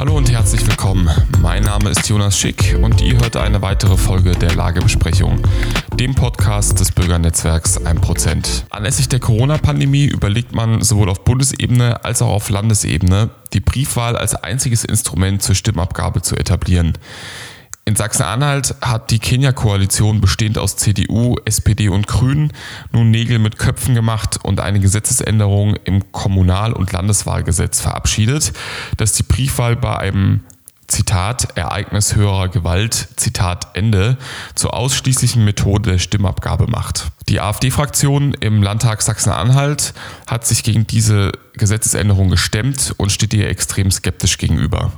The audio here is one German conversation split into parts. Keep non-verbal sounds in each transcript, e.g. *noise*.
Hallo und herzlich willkommen. Mein Name ist Jonas Schick und ihr hört eine weitere Folge der Lagebesprechung, dem Podcast des Bürgernetzwerks 1%. Anlässlich der Corona-Pandemie überlegt man sowohl auf Bundesebene als auch auf Landesebene, die Briefwahl als einziges Instrument zur Stimmabgabe zu etablieren. In Sachsen-Anhalt hat die Kenia-Koalition bestehend aus CDU, SPD und Grünen nun Nägel mit Köpfen gemacht und eine Gesetzesänderung im Kommunal- und Landeswahlgesetz verabschiedet, das die Briefwahl bei einem Zitat, Ereignis höherer Gewalt, Zitat Ende, zur ausschließlichen Methode der Stimmabgabe macht. Die AfD-Fraktion im Landtag Sachsen-Anhalt hat sich gegen diese Gesetzesänderung gestemmt und steht ihr extrem skeptisch gegenüber.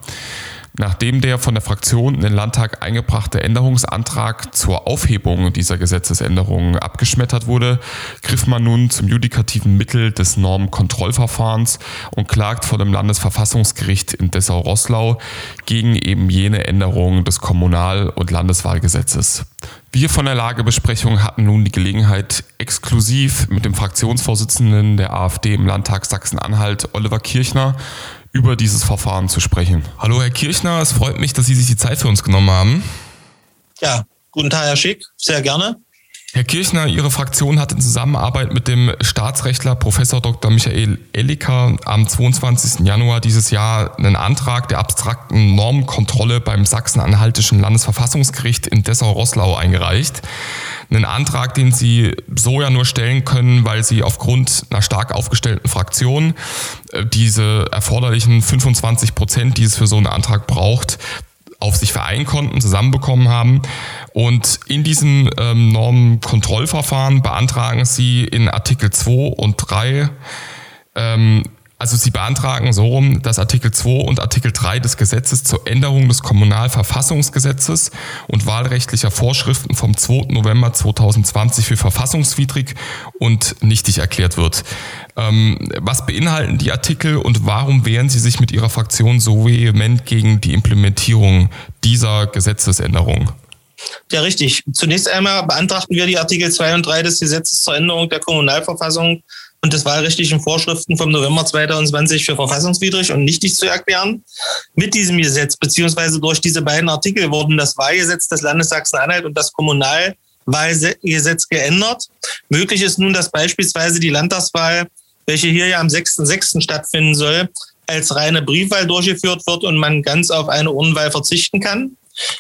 Nachdem der von der Fraktion in den Landtag eingebrachte Änderungsantrag zur Aufhebung dieser Gesetzesänderung abgeschmettert wurde, griff man nun zum judikativen Mittel des Normkontrollverfahrens und klagt vor dem Landesverfassungsgericht in Dessau-Rosslau gegen eben jene Änderung des Kommunal- und Landeswahlgesetzes. Wir von der Lagebesprechung hatten nun die Gelegenheit, exklusiv mit dem Fraktionsvorsitzenden der AfD im Landtag Sachsen-Anhalt, Oliver Kirchner, über dieses Verfahren zu sprechen. Hallo Herr Kirchner, es freut mich, dass Sie sich die Zeit für uns genommen haben. Ja, guten Tag, Herr Schick, sehr gerne. Herr Kirchner, Ihre Fraktion hat in Zusammenarbeit mit dem Staatsrechtler Professor Dr. Michael Elliker am 22. Januar dieses Jahr einen Antrag der abstrakten Normkontrolle beim Sachsen-Anhaltischen Landesverfassungsgericht in Dessau-Rosslau eingereicht. Einen Antrag, den Sie so ja nur stellen können, weil Sie aufgrund einer stark aufgestellten Fraktion äh, diese erforderlichen 25 Prozent, die es für so einen Antrag braucht, auf sich vereinen konnten, zusammenbekommen haben. Und in diesem ähm, Normenkontrollverfahren beantragen sie in Artikel 2 und 3 ähm, also Sie beantragen so rum, dass Artikel 2 und Artikel 3 des Gesetzes zur Änderung des Kommunalverfassungsgesetzes und wahlrechtlicher Vorschriften vom 2. November 2020 für verfassungswidrig und nichtig erklärt wird. Ähm, was beinhalten die Artikel und warum wehren Sie sich mit Ihrer Fraktion so vehement gegen die Implementierung dieser Gesetzesänderung? Ja, richtig. Zunächst einmal beantragten wir die Artikel 2 und 3 des Gesetzes zur Änderung der Kommunalverfassung und des wahlrechtlichen Vorschriften vom November 2020 für verfassungswidrig und nichtig zu erklären. Mit diesem Gesetz beziehungsweise durch diese beiden Artikel wurden das Wahlgesetz des Landes Sachsen-Anhalt und das Kommunalwahlgesetz geändert. Möglich ist nun, dass beispielsweise die Landtagswahl, welche hier ja am 6.6. stattfinden soll, als reine Briefwahl durchgeführt wird und man ganz auf eine Urnenwahl verzichten kann.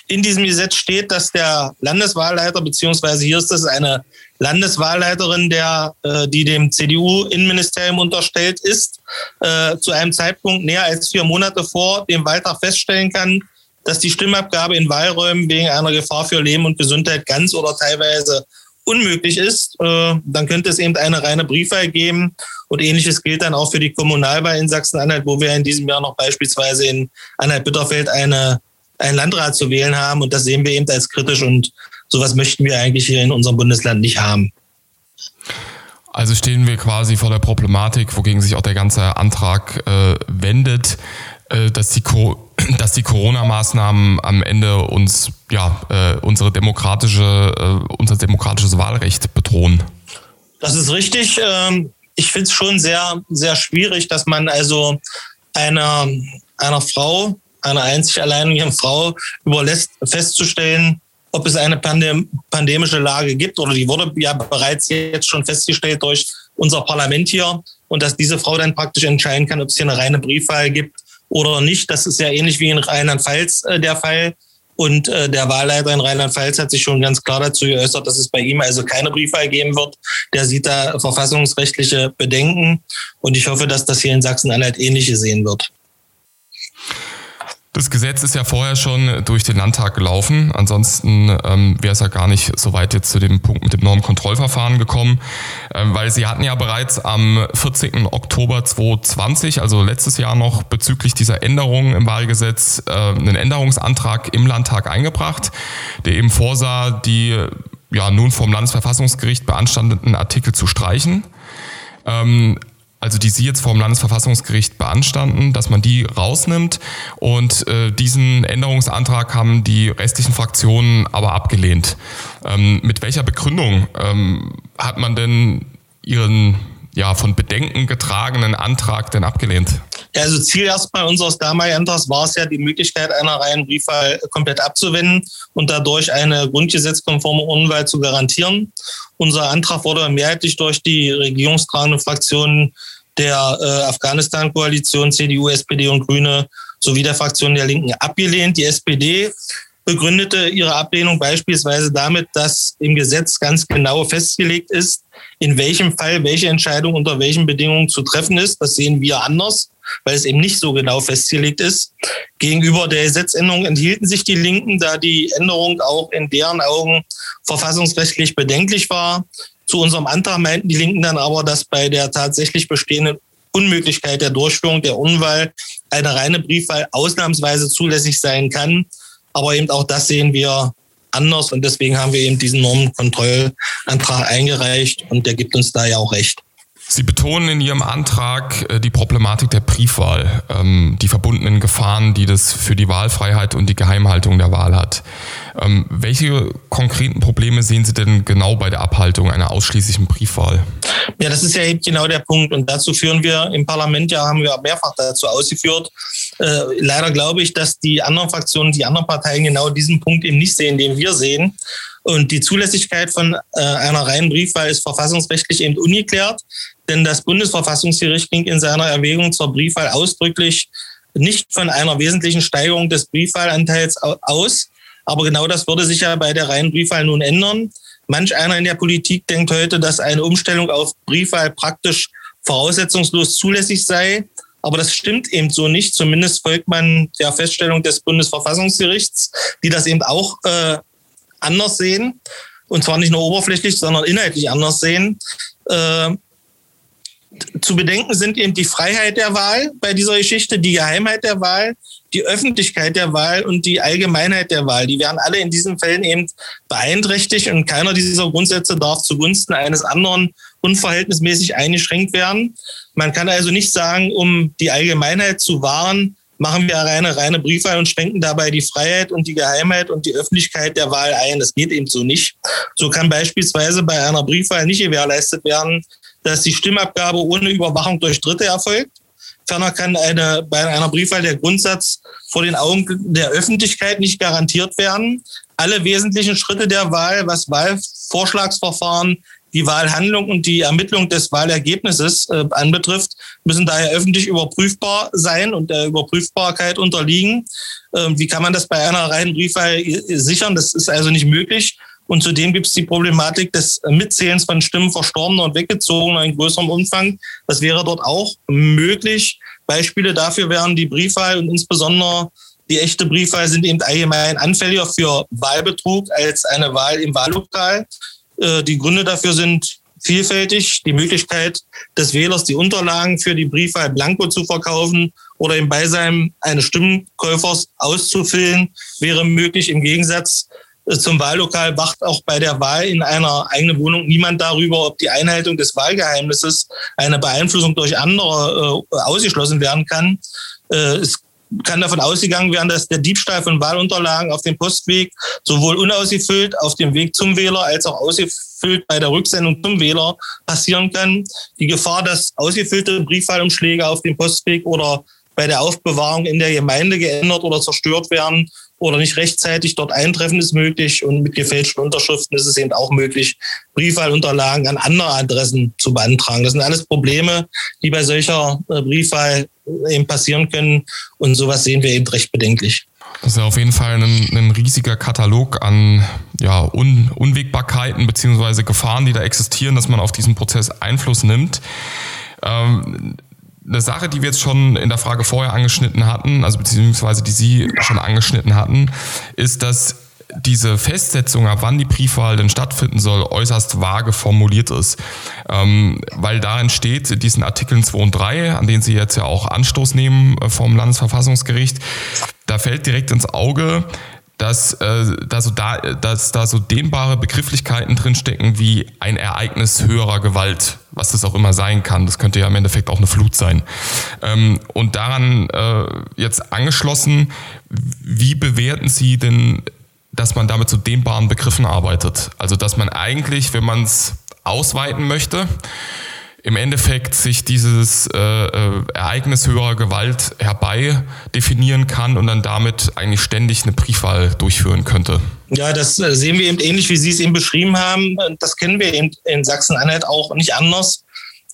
In diesem Gesetz steht, dass der Landeswahlleiter, beziehungsweise hier ist das eine Landeswahlleiterin, der, äh, die dem CDU-Innenministerium unterstellt ist, äh, zu einem Zeitpunkt näher als vier Monate vor dem Wahltag feststellen kann, dass die Stimmabgabe in Wahlräumen wegen einer Gefahr für Leben und Gesundheit ganz oder teilweise unmöglich ist, äh, dann könnte es eben eine reine Briefwahl geben. Und ähnliches gilt dann auch für die Kommunalwahl in Sachsen-Anhalt, wo wir in diesem Jahr noch beispielsweise in Anhalt-Bitterfeld eine einen Landrat zu wählen haben. Und das sehen wir eben als kritisch und sowas möchten wir eigentlich hier in unserem Bundesland nicht haben. Also stehen wir quasi vor der Problematik, wogegen sich auch der ganze Antrag äh, wendet, äh, dass die, Co *clears throat* dass die Corona-Maßnahmen am Ende uns ja äh, unsere demokratische äh, unser demokratisches Wahlrecht bedrohen. Das ist richtig. Ähm, ich finde es schon sehr sehr schwierig, dass man also einer einer Frau einer einzig alleinigen Frau überlässt, festzustellen, ob es eine Pandem pandemische Lage gibt oder die wurde ja bereits jetzt schon festgestellt durch unser Parlament hier und dass diese Frau dann praktisch entscheiden kann, ob es hier eine reine Briefwahl gibt oder nicht. Das ist ja ähnlich wie in Rheinland-Pfalz äh, der Fall. Und äh, der Wahlleiter in Rheinland-Pfalz hat sich schon ganz klar dazu geäußert, dass es bei ihm also keine Briefwahl geben wird. Der sieht da verfassungsrechtliche Bedenken. Und ich hoffe, dass das hier in Sachsen-Anhalt ähnlich gesehen wird. Das Gesetz ist ja vorher schon durch den Landtag gelaufen. Ansonsten ähm, wäre es ja gar nicht so weit jetzt zu dem Punkt mit dem Normkontrollverfahren gekommen, ähm, weil Sie hatten ja bereits am 14. Oktober 2020, also letztes Jahr noch, bezüglich dieser Änderungen im Wahlgesetz äh, einen Änderungsantrag im Landtag eingebracht, der eben vorsah, die ja nun vom Landesverfassungsgericht beanstandeten Artikel zu streichen. Ähm, also die Sie jetzt vom Landesverfassungsgericht beanstanden, dass man die rausnimmt. Und äh, diesen Änderungsantrag haben die restlichen Fraktionen aber abgelehnt. Ähm, mit welcher Begründung ähm, hat man denn Ihren ja von Bedenken getragenen Antrag denn abgelehnt? Ja, also Ziel erstmal unseres damaligen Antrags war es ja, die Möglichkeit einer reinen Briefwahl komplett abzuwenden und dadurch eine grundgesetzkonforme Urnenwahl zu garantieren. Unser Antrag wurde mehrheitlich durch die regierungstragenden Fraktionen der äh, Afghanistan-Koalition, CDU, SPD und Grüne sowie der Fraktion der Linken abgelehnt. Die SPD begründete ihre Ablehnung beispielsweise damit, dass im Gesetz ganz genau festgelegt ist, in welchem Fall welche Entscheidung unter welchen Bedingungen zu treffen ist. Das sehen wir anders, weil es eben nicht so genau festgelegt ist. Gegenüber der Gesetzänderung enthielten sich die Linken, da die Änderung auch in deren Augen verfassungsrechtlich bedenklich war. Zu unserem Antrag meinten die Linken dann aber, dass bei der tatsächlich bestehenden Unmöglichkeit der Durchführung der Unwahl eine reine Briefwahl ausnahmsweise zulässig sein kann. Aber eben auch das sehen wir anders und deswegen haben wir eben diesen Normenkontrollantrag eingereicht und der gibt uns da ja auch recht. Sie betonen in Ihrem Antrag äh, die Problematik der Briefwahl, ähm, die verbundenen Gefahren, die das für die Wahlfreiheit und die Geheimhaltung der Wahl hat. Ähm, welche konkreten Probleme sehen Sie denn genau bei der Abhaltung einer ausschließlichen Briefwahl? Ja, das ist ja eben genau der Punkt. Und dazu führen wir im Parlament ja, haben wir mehrfach dazu ausgeführt. Äh, leider glaube ich, dass die anderen Fraktionen, die anderen Parteien genau diesen Punkt eben nicht sehen, den wir sehen. Und die Zulässigkeit von äh, einer reinen Briefwahl ist verfassungsrechtlich eben ungeklärt, denn das Bundesverfassungsgericht ging in seiner Erwägung zur Briefwahl ausdrücklich nicht von einer wesentlichen Steigerung des Briefwahlanteils aus. Aber genau das würde sich ja bei der reinen Briefwahl nun ändern. Manch einer in der Politik denkt heute, dass eine Umstellung auf Briefwahl praktisch voraussetzungslos zulässig sei. Aber das stimmt eben so nicht. Zumindest folgt man der Feststellung des Bundesverfassungsgerichts, die das eben auch äh, anders sehen. Und zwar nicht nur oberflächlich, sondern inhaltlich anders sehen. Äh, zu bedenken sind eben die Freiheit der Wahl bei dieser Geschichte, die Geheimheit der Wahl, die Öffentlichkeit der Wahl und die Allgemeinheit der Wahl. Die werden alle in diesen Fällen eben beeinträchtigt und keiner dieser Grundsätze darf zugunsten eines anderen unverhältnismäßig eingeschränkt werden. Man kann also nicht sagen, um die Allgemeinheit zu wahren, machen wir eine reine Briefwahl und schränken dabei die Freiheit und die Geheimheit und die Öffentlichkeit der Wahl ein. Das geht eben so nicht. So kann beispielsweise bei einer Briefwahl nicht gewährleistet werden, dass die Stimmabgabe ohne Überwachung durch Dritte erfolgt. Ferner kann eine, bei einer Briefwahl der Grundsatz vor den Augen der Öffentlichkeit nicht garantiert werden. Alle wesentlichen Schritte der Wahl, was Wahlvorschlagsverfahren, die Wahlhandlung und die Ermittlung des Wahlergebnisses äh, anbetrifft, müssen daher öffentlich überprüfbar sein und der Überprüfbarkeit unterliegen. Ähm, wie kann man das bei einer reinen Briefwahl sichern? Das ist also nicht möglich. Und zudem gibt es die Problematik des Mitzählens von Stimmen Verstorbener und Weggezogener in größerem Umfang. Das wäre dort auch möglich. Beispiele dafür wären die Briefwahl und insbesondere die echte Briefwahl sind eben allgemein anfälliger für Wahlbetrug als eine Wahl im Wahllokal. Äh, die Gründe dafür sind vielfältig. Die Möglichkeit des Wählers, die Unterlagen für die Briefwahl blanko zu verkaufen oder im Beisein eines Stimmkäufers auszufüllen, wäre möglich. Im Gegensatz zum Wahllokal wacht auch bei der Wahl in einer eigenen Wohnung niemand darüber, ob die Einhaltung des Wahlgeheimnisses eine Beeinflussung durch andere äh, ausgeschlossen werden kann. Äh, es kann davon ausgegangen werden, dass der Diebstahl von Wahlunterlagen auf dem Postweg sowohl unausgefüllt auf dem Weg zum Wähler als auch ausgefüllt bei der Rücksendung zum Wähler passieren kann. Die Gefahr, dass ausgefüllte Briefwahlumschläge auf dem Postweg oder bei der Aufbewahrung in der Gemeinde geändert oder zerstört werden oder nicht rechtzeitig dort eintreffen ist möglich und mit gefälschten Unterschriften ist es eben auch möglich, Briefwahlunterlagen an andere Adressen zu beantragen. Das sind alles Probleme, die bei solcher äh, Briefwahl eben passieren können und sowas sehen wir eben recht bedenklich. Das ist ja auf jeden Fall ein, ein riesiger Katalog an ja, Un Unwägbarkeiten beziehungsweise Gefahren, die da existieren, dass man auf diesen Prozess Einfluss nimmt. Ähm, eine Sache, die wir jetzt schon in der Frage vorher angeschnitten hatten, also beziehungsweise die Sie schon angeschnitten hatten, ist, dass diese Festsetzung, ab wann die Briefwahl denn stattfinden soll, äußerst vage formuliert ist. Ähm, weil darin steht, diesen Artikeln 2 und 3, an denen Sie jetzt ja auch Anstoß nehmen äh, vom Landesverfassungsgericht, da fällt direkt ins Auge, dass, äh, da so da, dass da so dehnbare Begrifflichkeiten drinstecken wie ein Ereignis höherer Gewalt, was das auch immer sein kann. Das könnte ja im Endeffekt auch eine Flut sein. Ähm, und daran äh, jetzt angeschlossen, wie bewerten Sie denn, dass man damit so dehnbaren Begriffen arbeitet? Also dass man eigentlich, wenn man es ausweiten möchte, im Endeffekt sich dieses äh, äh, Ereignis höherer Gewalt herbei definieren kann und dann damit eigentlich ständig eine Briefwahl durchführen könnte. Ja, das äh, sehen wir eben ähnlich, wie Sie es eben beschrieben haben. Das kennen wir eben in Sachsen-Anhalt auch nicht anders.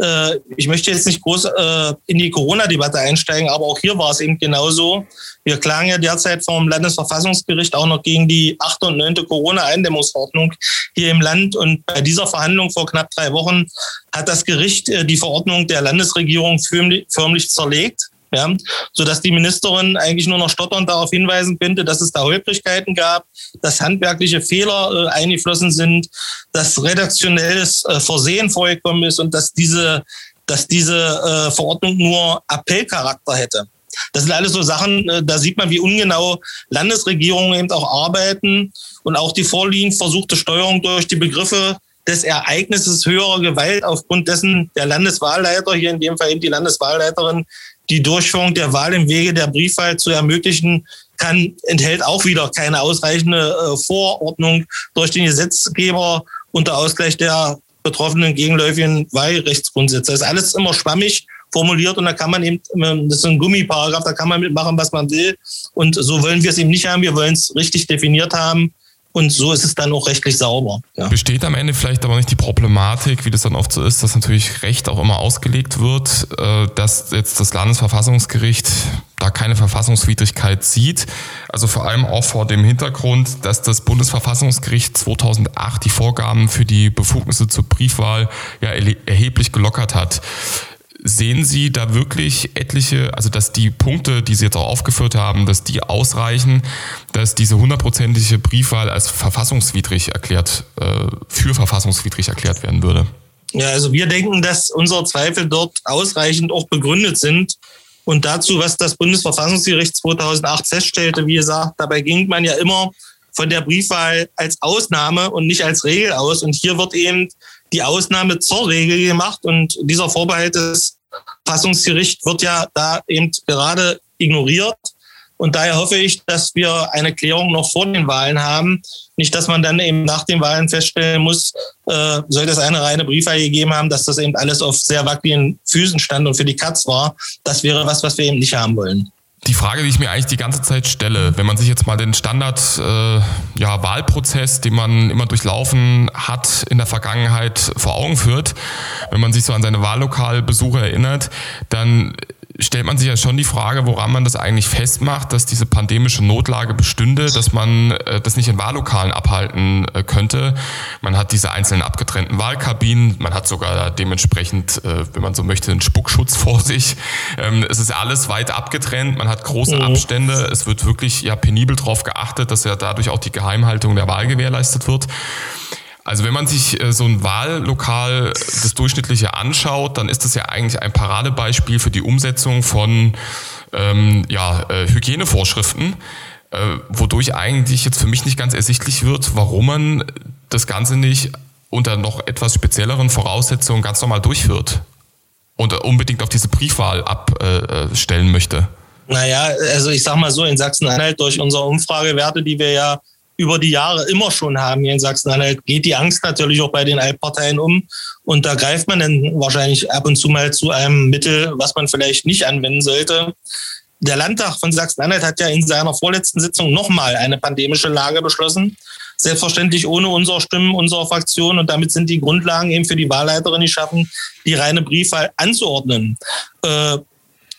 Äh, ich möchte jetzt nicht groß äh, in die Corona-Debatte einsteigen, aber auch hier war es eben genauso. Wir klagen ja derzeit vom Landesverfassungsgericht auch noch gegen die achte und neunte Corona-Eindämmungsverordnung hier im Land. Und bei dieser Verhandlung vor knapp drei Wochen hat das Gericht äh, die Verordnung der Landesregierung förmlich zerlegt ja, sodass die Ministerin eigentlich nur noch stotternd darauf hinweisen könnte, dass es da Holprigkeiten gab, dass handwerkliche Fehler äh, eingeflossen sind, dass redaktionelles äh, Versehen vorgekommen ist und dass diese, dass diese äh, Verordnung nur Appellcharakter hätte. Das sind alles so Sachen, äh, da sieht man, wie ungenau Landesregierungen eben auch arbeiten und auch die vorliegend versuchte Steuerung durch die Begriffe des Ereignisses höherer Gewalt aufgrund dessen der Landeswahlleiter, hier in dem Fall eben die Landeswahlleiterin, die Durchführung der Wahl im Wege der Briefwahl zu ermöglichen, kann, enthält auch wieder keine ausreichende äh, Vorordnung durch den Gesetzgeber unter Ausgleich der betroffenen gegenläufigen Wahlrechtsgrundsätze. Das ist alles immer schwammig formuliert und da kann man eben, das ist ein Gummiparagraph, da kann man mitmachen, was man will. Und so wollen wir es eben nicht haben. Wir wollen es richtig definiert haben und so ist es dann auch rechtlich sauber. Ja. Besteht am Ende vielleicht aber nicht die Problematik, wie das dann oft so ist, dass natürlich Recht auch immer ausgelegt wird, äh, dass jetzt das Landesverfassungsgericht da keine Verfassungswidrigkeit sieht. Also vor allem auch vor dem Hintergrund, dass das Bundesverfassungsgericht 2008 die Vorgaben für die Befugnisse zur Briefwahl ja erheblich gelockert hat. Sehen Sie da wirklich etliche, also dass die Punkte, die Sie jetzt auch aufgeführt haben, dass die ausreichen, dass diese hundertprozentige Briefwahl als verfassungswidrig erklärt, äh, für verfassungswidrig erklärt werden würde? Ja, also wir denken, dass unsere Zweifel dort ausreichend auch begründet sind. Und dazu, was das Bundesverfassungsgericht 2008 feststellte, wie gesagt, dabei ging man ja immer von der Briefwahl als Ausnahme und nicht als Regel aus. Und hier wird eben die Ausnahme zur Regel gemacht und dieser Vorbehalt des Verfassungsgerichts wird ja da eben gerade ignoriert. Und daher hoffe ich, dass wir eine Klärung noch vor den Wahlen haben. Nicht, dass man dann eben nach den Wahlen feststellen muss, äh, sollte es eine reine Briefwahl gegeben haben, dass das eben alles auf sehr wackeligen Füßen stand und für die Katz war. Das wäre was, was wir eben nicht haben wollen die Frage, die ich mir eigentlich die ganze Zeit stelle, wenn man sich jetzt mal den Standard äh, ja, Wahlprozess, den man immer durchlaufen hat in der Vergangenheit vor Augen führt, wenn man sich so an seine Wahllokalbesuche erinnert, dann stellt man sich ja schon die Frage, woran man das eigentlich festmacht, dass diese pandemische Notlage bestünde, dass man äh, das nicht in Wahllokalen abhalten äh, könnte. Man hat diese einzelnen abgetrennten Wahlkabinen, man hat sogar dementsprechend, äh, wenn man so möchte, einen Spuckschutz *laughs* vor sich. Ähm, es ist alles weit abgetrennt, man hat große mhm. Abstände, es wird wirklich ja penibel darauf geachtet, dass ja dadurch auch die Geheimhaltung der Wahl gewährleistet wird. Also wenn man sich äh, so ein Wahllokal, das durchschnittliche anschaut, dann ist das ja eigentlich ein Paradebeispiel für die Umsetzung von ähm, ja, äh, Hygienevorschriften, äh, wodurch eigentlich jetzt für mich nicht ganz ersichtlich wird, warum man das Ganze nicht unter noch etwas spezielleren Voraussetzungen ganz normal durchführt und unbedingt auf diese Briefwahl abstellen möchte. Naja, also ich sag mal so, in Sachsen-Anhalt durch unsere Umfragewerte, die wir ja über die Jahre immer schon haben hier in Sachsen-Anhalt, geht die Angst natürlich auch bei den Altparteien um. Und da greift man dann wahrscheinlich ab und zu mal zu einem Mittel, was man vielleicht nicht anwenden sollte. Der Landtag von Sachsen-Anhalt hat ja in seiner vorletzten Sitzung nochmal eine pandemische Lage beschlossen. Selbstverständlich ohne unsere Stimmen unserer Fraktion. Und damit sind die Grundlagen eben für die Wahlleiterin geschaffen, die reine Briefwahl anzuordnen. Äh,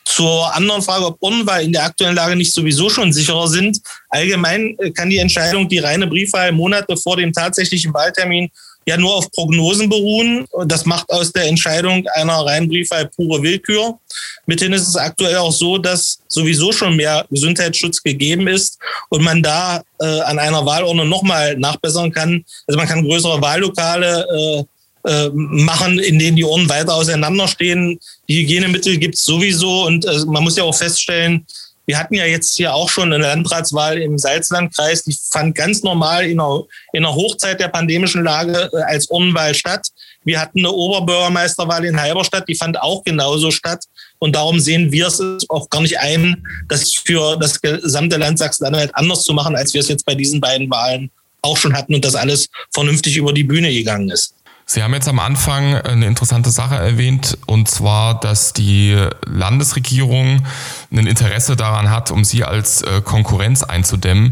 zur anderen Frage, ob Urnenwahl in der aktuellen Lage nicht sowieso schon sicherer sind. Allgemein äh, kann die Entscheidung, die reine Briefwahl Monate vor dem tatsächlichen Wahltermin ja nur auf Prognosen beruhen. Das macht aus der Entscheidung einer reinen Briefwahl pure Willkür. Mithin ist es aktuell auch so, dass sowieso schon mehr Gesundheitsschutz gegeben ist und man da äh, an einer Wahlordnung nochmal nachbessern kann. Also man kann größere Wahllokale äh, äh, machen, in denen die Ohren weiter auseinanderstehen. Die Hygienemittel gibt es sowieso und äh, man muss ja auch feststellen, wir hatten ja jetzt hier auch schon eine Landratswahl im Salzlandkreis, die fand ganz normal in einer, in einer Hochzeit der pandemischen Lage äh, als Urnenwahl statt. Wir hatten eine Oberbürgermeisterwahl in Halberstadt, die fand auch genauso statt. Und darum sehen wir es auch gar nicht ein, das für das gesamte Land Sachsen-Anhalt anders zu machen, als wir es jetzt bei diesen beiden Wahlen auch schon hatten und das alles vernünftig über die Bühne gegangen ist. Sie haben jetzt am Anfang eine interessante Sache erwähnt, und zwar, dass die Landesregierung ein Interesse daran hat, um Sie als äh, Konkurrenz einzudämmen.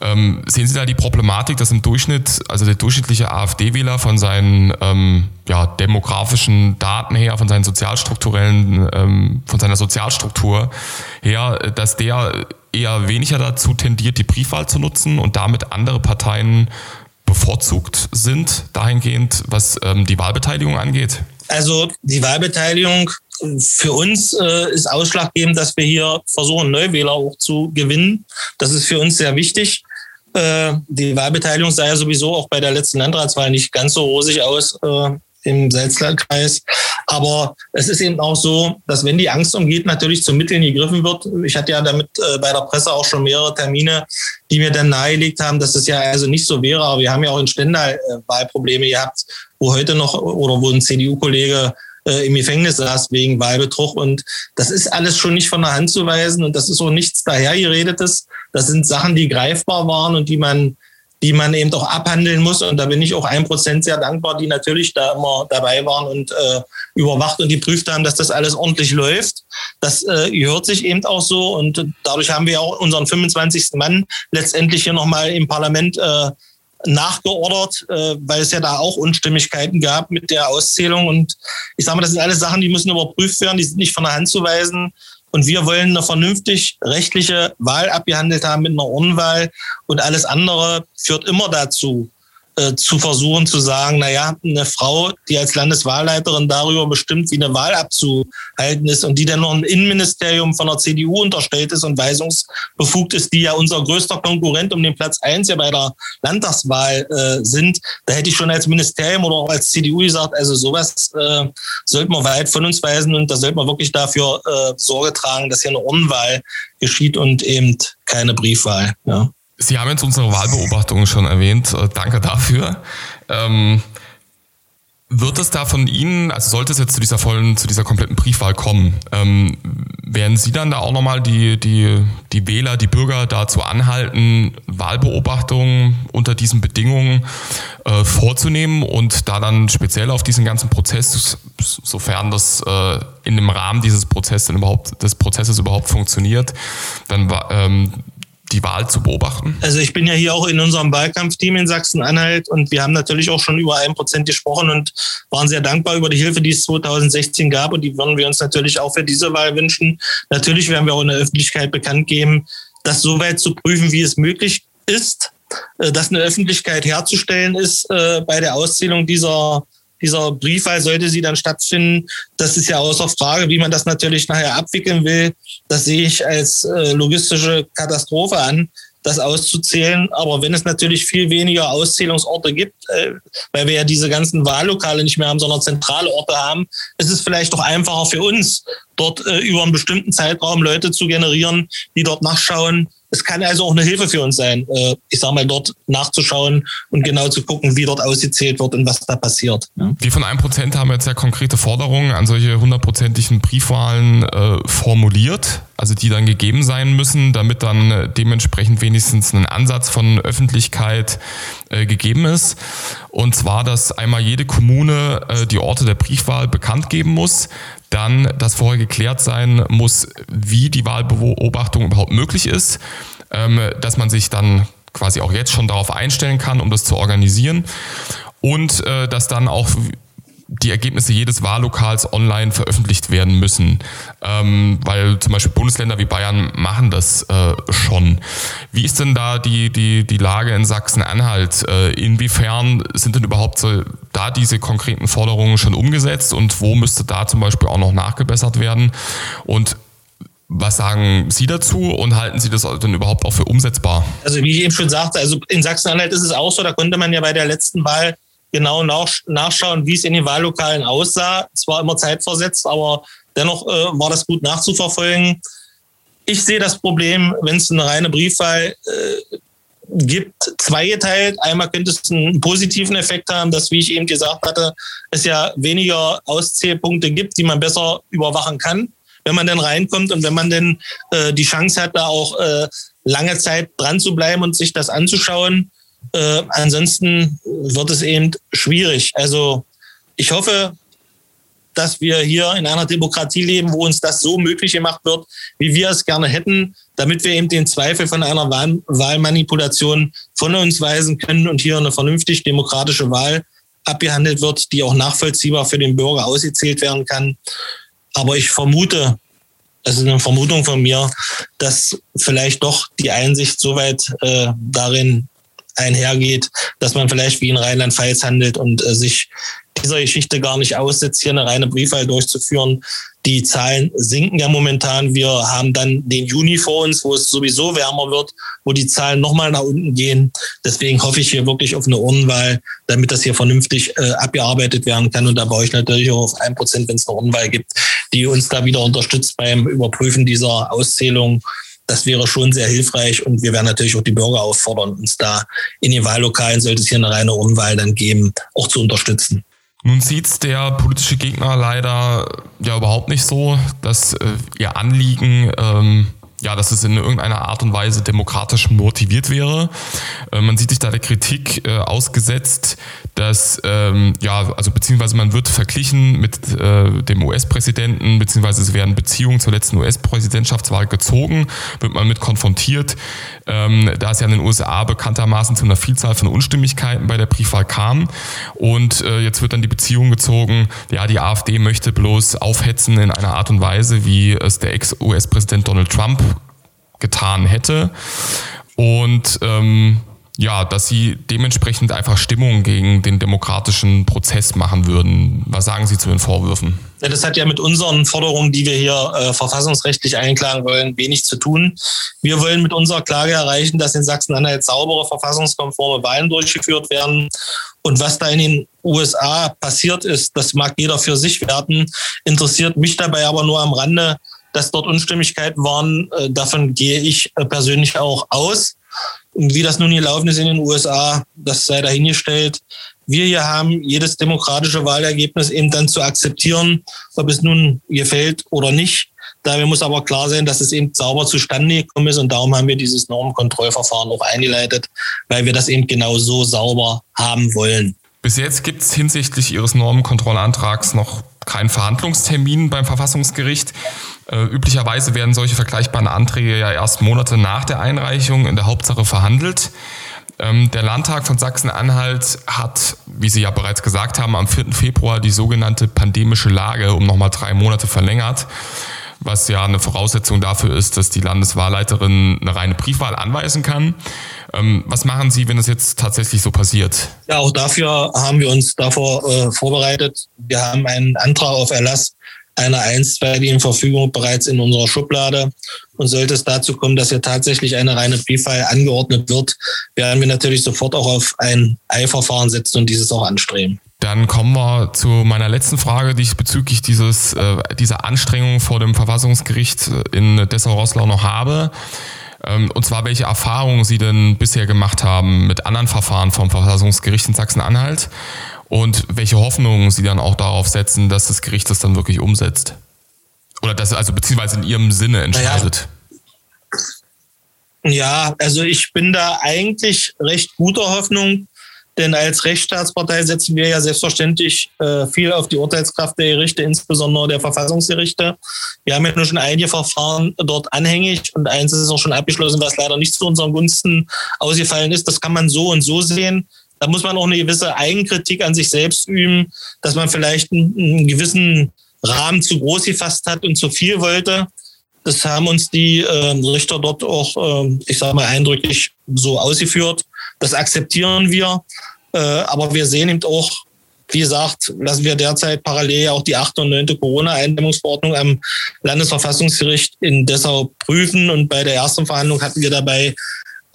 Ähm, sehen Sie da die Problematik, dass im Durchschnitt, also der durchschnittliche AfD-Wähler von seinen ähm, ja, demografischen Daten her, von seinen sozialstrukturellen, ähm, von seiner Sozialstruktur her, dass der eher weniger dazu tendiert, die Briefwahl zu nutzen und damit andere Parteien bevorzugt sind, dahingehend, was ähm, die Wahlbeteiligung angeht? Also die Wahlbeteiligung für uns äh, ist ausschlaggebend, dass wir hier versuchen, Neuwähler auch zu gewinnen. Das ist für uns sehr wichtig. Äh, die Wahlbeteiligung sah ja sowieso auch bei der letzten Landratswahl nicht ganz so rosig aus. Äh, im Salzlandkreis. Aber es ist eben auch so, dass wenn die Angst umgeht, natürlich zu Mitteln gegriffen wird. Ich hatte ja damit äh, bei der Presse auch schon mehrere Termine, die mir dann nahegelegt haben, dass es ja also nicht so wäre. Aber wir haben ja auch in Stendal äh, Wahlprobleme gehabt, wo heute noch oder wo ein CDU-Kollege äh, im Gefängnis saß wegen Wahlbetrug. Und das ist alles schon nicht von der Hand zu weisen und das ist auch nichts dahergeredetes. Das sind Sachen, die greifbar waren und die man die man eben auch abhandeln muss. Und da bin ich auch ein Prozent sehr dankbar, die natürlich da immer dabei waren und äh, überwacht und geprüft haben, dass das alles ordentlich läuft. Das äh, gehört sich eben auch so. Und dadurch haben wir auch unseren 25. Mann letztendlich hier nochmal im Parlament äh, nachgeordert, äh, weil es ja da auch Unstimmigkeiten gab mit der Auszählung. Und ich sage mal, das sind alles Sachen, die müssen überprüft werden, die sind nicht von der Hand zu weisen. Und wir wollen eine vernünftig rechtliche Wahl abgehandelt haben mit einer Unwahl. Und alles andere führt immer dazu, äh, zu versuchen zu sagen, na ja, eine Frau, die als Landeswahlleiterin darüber bestimmt, wie eine Wahl abzuhalten ist und die dann noch ein Innenministerium von der CDU unterstellt ist und weisungsbefugt ist, die ja unser größter Konkurrent um den Platz eins ja bei der Landtagswahl äh, sind, da hätte ich schon als Ministerium oder auch als CDU gesagt, also sowas äh, sollte man weit von uns weisen und da sollte man wirklich dafür äh, Sorge tragen, dass hier eine Unwahl geschieht und eben keine Briefwahl. Ja. Sie haben jetzt unsere Wahlbeobachtungen schon erwähnt. Äh, danke dafür. Ähm, wird es da von Ihnen, also sollte es jetzt zu dieser vollen, zu dieser kompletten Briefwahl kommen, ähm, werden Sie dann da auch nochmal die, die, die Wähler, die Bürger dazu anhalten, Wahlbeobachtungen unter diesen Bedingungen äh, vorzunehmen und da dann speziell auf diesen ganzen Prozess, sofern das äh, in dem Rahmen dieses Prozesses überhaupt, des Prozesses überhaupt funktioniert, dann ähm, die Wahl zu beobachten? Also ich bin ja hier auch in unserem Wahlkampfteam in Sachsen-Anhalt und wir haben natürlich auch schon über ein Prozent gesprochen und waren sehr dankbar über die Hilfe, die es 2016 gab und die würden wir uns natürlich auch für diese Wahl wünschen. Natürlich werden wir auch in der Öffentlichkeit bekannt geben, das so weit zu prüfen, wie es möglich ist, äh, dass eine Öffentlichkeit herzustellen ist äh, bei der Auszählung dieser dieser Briefwahl sollte sie dann stattfinden. Das ist ja außer Frage, wie man das natürlich nachher abwickeln will. Das sehe ich als äh, logistische Katastrophe an, das auszuzählen. Aber wenn es natürlich viel weniger Auszählungsorte gibt, äh, weil wir ja diese ganzen Wahllokale nicht mehr haben, sondern zentrale Orte haben, ist es vielleicht doch einfacher für uns, dort äh, über einen bestimmten Zeitraum Leute zu generieren, die dort nachschauen, es kann also auch eine Hilfe für uns sein, äh, ich sage mal, dort nachzuschauen und genau zu gucken, wie dort ausgezählt wird und was da passiert. Die von einem Prozent haben jetzt ja konkrete Forderungen an solche hundertprozentigen Briefwahlen äh, formuliert, also die dann gegeben sein müssen, damit dann äh, dementsprechend wenigstens ein Ansatz von Öffentlichkeit äh, gegeben ist. Und zwar, dass einmal jede Kommune äh, die Orte der Briefwahl bekannt geben muss, dann, dass vorher geklärt sein muss, wie die Wahlbeobachtung überhaupt möglich ist, ähm, dass man sich dann quasi auch jetzt schon darauf einstellen kann, um das zu organisieren und äh, dass dann auch die Ergebnisse jedes Wahllokals online veröffentlicht werden müssen, ähm, weil zum Beispiel Bundesländer wie Bayern machen das äh, schon. Wie ist denn da die, die, die Lage in Sachsen-Anhalt? Äh, inwiefern sind denn überhaupt so, da diese konkreten Forderungen schon umgesetzt und wo müsste da zum Beispiel auch noch nachgebessert werden? Und was sagen Sie dazu und halten Sie das denn überhaupt auch für umsetzbar? Also wie ich eben schon sagte, also in Sachsen-Anhalt ist es auch so, da konnte man ja bei der letzten Wahl genau nachschauen, wie es in den Wahllokalen aussah. Es war immer zeitversetzt, aber dennoch äh, war das gut nachzuverfolgen. Ich sehe das Problem, wenn es eine reine Briefwahl äh, gibt, zweigeteilt. Einmal könnte es einen positiven Effekt haben, dass, wie ich eben gesagt hatte, es ja weniger Auszählpunkte gibt, die man besser überwachen kann, wenn man dann reinkommt und wenn man dann äh, die Chance hat, da auch äh, lange Zeit dran zu bleiben und sich das anzuschauen. Äh, ansonsten wird es eben schwierig. Also ich hoffe, dass wir hier in einer Demokratie leben, wo uns das so möglich gemacht wird, wie wir es gerne hätten, damit wir eben den Zweifel von einer Wahl Wahlmanipulation von uns weisen können und hier eine vernünftig demokratische Wahl abgehandelt wird, die auch nachvollziehbar für den Bürger ausgezählt werden kann. Aber ich vermute, es ist eine Vermutung von mir, dass vielleicht doch die Einsicht soweit äh, darin einhergeht, dass man vielleicht wie in Rheinland-Pfalz handelt und äh, sich dieser Geschichte gar nicht aussetzt, hier eine reine Briefwahl durchzuführen. Die Zahlen sinken ja momentan. Wir haben dann den Juni vor uns, wo es sowieso wärmer wird, wo die Zahlen nochmal nach unten gehen. Deswegen hoffe ich hier wirklich auf eine Urnenwahl, damit das hier vernünftig äh, abgearbeitet werden kann. Und da baue ich natürlich auch auf ein Prozent, wenn es eine Urnenwahl gibt, die uns da wieder unterstützt beim Überprüfen dieser Auszählung. Das wäre schon sehr hilfreich und wir werden natürlich auch die Bürger auffordern, uns da in den Wahllokalen, sollte es hier eine reine Urnenwahl dann geben, auch zu unterstützen. Nun sieht der politische Gegner leider ja überhaupt nicht so, dass äh, ihr Anliegen ähm, ja, dass es in irgendeiner Art und Weise demokratisch motiviert wäre. Äh, man sieht sich da der Kritik äh, ausgesetzt, dass, ähm, ja, also beziehungsweise man wird verglichen mit äh, dem US-Präsidenten, beziehungsweise es werden Beziehungen zur letzten US-Präsidentschaftswahl gezogen, wird man mit konfrontiert, ähm, da es ja in den USA bekanntermaßen zu einer Vielzahl von Unstimmigkeiten bei der Briefwahl kam. Und jetzt wird dann die Beziehung gezogen, ja, die AfD möchte bloß aufhetzen in einer Art und Weise, wie es der Ex-US-Präsident Donald Trump getan hätte. Und ähm, ja, dass sie dementsprechend einfach Stimmung gegen den demokratischen Prozess machen würden. Was sagen Sie zu den Vorwürfen? Ja, das hat ja mit unseren Forderungen, die wir hier äh, verfassungsrechtlich einklagen wollen, wenig zu tun. Wir wollen mit unserer Klage erreichen, dass in Sachsen-Anhalt saubere, verfassungskonforme Wahlen durchgeführt werden. Und was da in den USA passiert ist, das mag jeder für sich werten, interessiert mich dabei aber nur am Rande, dass dort Unstimmigkeiten waren. Äh, davon gehe ich äh, persönlich auch aus. Und wie das nun gelaufen ist in den USA, das sei dahingestellt. Wir hier haben jedes demokratische Wahlergebnis eben dann zu akzeptieren, ob es nun gefällt oder nicht. Dabei muss aber klar sein, dass es eben sauber zustande gekommen ist und darum haben wir dieses Normkontrollverfahren auch eingeleitet, weil wir das eben genau so sauber haben wollen. Bis jetzt gibt es hinsichtlich Ihres Normenkontrollantrags noch keinen Verhandlungstermin beim Verfassungsgericht. Äh, üblicherweise werden solche vergleichbaren Anträge ja erst Monate nach der Einreichung in der Hauptsache verhandelt. Ähm, der Landtag von Sachsen-Anhalt hat, wie Sie ja bereits gesagt haben, am 4. Februar die sogenannte pandemische Lage um nochmal drei Monate verlängert, was ja eine Voraussetzung dafür ist, dass die Landeswahlleiterin eine reine Briefwahl anweisen kann. Ähm, was machen Sie, wenn es jetzt tatsächlich so passiert? Ja, auch dafür haben wir uns davor äh, vorbereitet. Wir haben einen Antrag auf Erlass einer einstweiligen Verfügung bereits in unserer Schublade. Und sollte es dazu kommen, dass hier tatsächlich eine reine Briefwahl angeordnet wird, werden wir natürlich sofort auch auf ein Eilverfahren setzen und dieses auch anstreben. Dann kommen wir zu meiner letzten Frage, die ich bezüglich dieses, äh, dieser Anstrengung vor dem Verfassungsgericht in Dessau-Rosslau noch habe. Ähm, und zwar, welche Erfahrungen Sie denn bisher gemacht haben mit anderen Verfahren vom Verfassungsgericht in Sachsen-Anhalt und welche Hoffnungen Sie dann auch darauf setzen, dass das Gericht das dann wirklich umsetzt. Oder dass also beziehungsweise in Ihrem Sinne entscheidet. Ja, ja also ich bin da eigentlich recht guter Hoffnung, denn als Rechtsstaatspartei setzen wir ja selbstverständlich äh, viel auf die Urteilskraft der Gerichte, insbesondere der Verfassungsgerichte. Wir haben ja nur schon einige Verfahren dort anhängig und eins ist auch schon abgeschlossen, was leider nicht zu unseren Gunsten ausgefallen ist. Das kann man so und so sehen. Da muss man auch eine gewisse Eigenkritik an sich selbst üben, dass man vielleicht einen, einen gewissen Rahmen zu groß gefasst hat und zu viel wollte. Das haben uns die äh, Richter dort auch, äh, ich sage mal, eindrücklich so ausgeführt. Das akzeptieren wir. Äh, aber wir sehen eben auch, wie gesagt, lassen wir derzeit parallel auch die achte und neunte Corona-Eindämmungsverordnung am Landesverfassungsgericht in Dessau prüfen. Und bei der ersten Verhandlung hatten wir dabei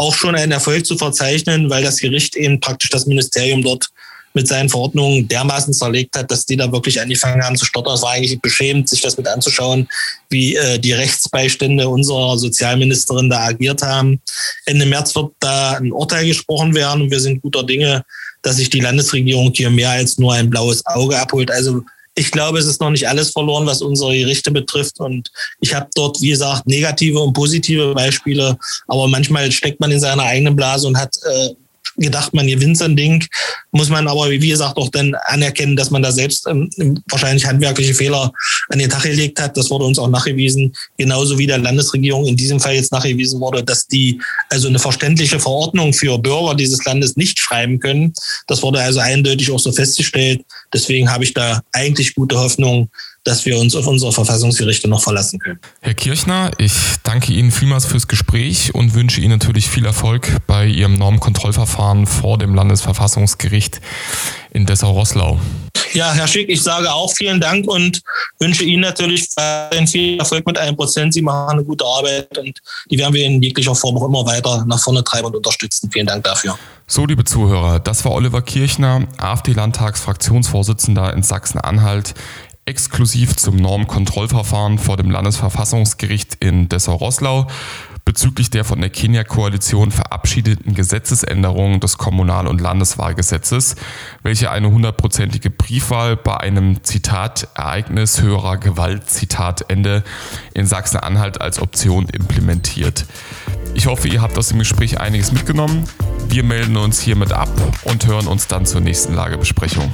auch schon einen Erfolg zu verzeichnen, weil das Gericht eben praktisch das Ministerium dort mit seinen Verordnungen dermaßen zerlegt hat, dass die da wirklich angefangen haben zu stottern. Es war eigentlich beschämend, sich das mit anzuschauen, wie äh, die Rechtsbeistände unserer Sozialministerin da agiert haben. Ende März wird da ein Urteil gesprochen werden und wir sind guter Dinge, dass sich die Landesregierung hier mehr als nur ein blaues Auge abholt. Also ich glaube, es ist noch nicht alles verloren, was unsere Gerichte betrifft. Und ich habe dort, wie gesagt, negative und positive Beispiele. Aber manchmal steckt man in seiner eigenen Blase und hat äh, gedacht, man gewinnt so ein Ding, muss man aber, wie gesagt, auch dann anerkennen, dass man da selbst ähm, wahrscheinlich handwerkliche Fehler an den Tag gelegt hat. Das wurde uns auch nachgewiesen, genauso wie der Landesregierung in diesem Fall jetzt nachgewiesen wurde, dass die also eine verständliche Verordnung für Bürger dieses Landes nicht schreiben können. Das wurde also eindeutig auch so festgestellt. Deswegen habe ich da eigentlich gute Hoffnung, dass wir uns auf unsere Verfassungsgerichte noch verlassen können. Herr Kirchner, ich danke Ihnen vielmals fürs Gespräch und wünsche Ihnen natürlich viel Erfolg bei Ihrem Normkontrollverfahren vor dem Landesverfassungsgericht in Dessau-Rosslau. Ja, Herr Schick, ich sage auch vielen Dank und wünsche Ihnen natürlich viel Erfolg mit einem Prozent. Sie machen eine gute Arbeit und die werden wir in jeglicher Form auch immer weiter nach vorne treiben und unterstützen. Vielen Dank dafür. So, liebe Zuhörer, das war Oliver Kirchner, AfD-Landtagsfraktionsvorsitzender in Sachsen-Anhalt exklusiv zum Normkontrollverfahren vor dem Landesverfassungsgericht in Dessau-Rosslau bezüglich der von der Kenia-Koalition verabschiedeten Gesetzesänderung des Kommunal- und Landeswahlgesetzes, welche eine hundertprozentige Briefwahl bei einem Zitat Ereignis höherer Gewalt Zitat Ende in Sachsen-Anhalt als Option implementiert. Ich hoffe, ihr habt aus dem Gespräch einiges mitgenommen. Wir melden uns hiermit ab und hören uns dann zur nächsten Lagebesprechung.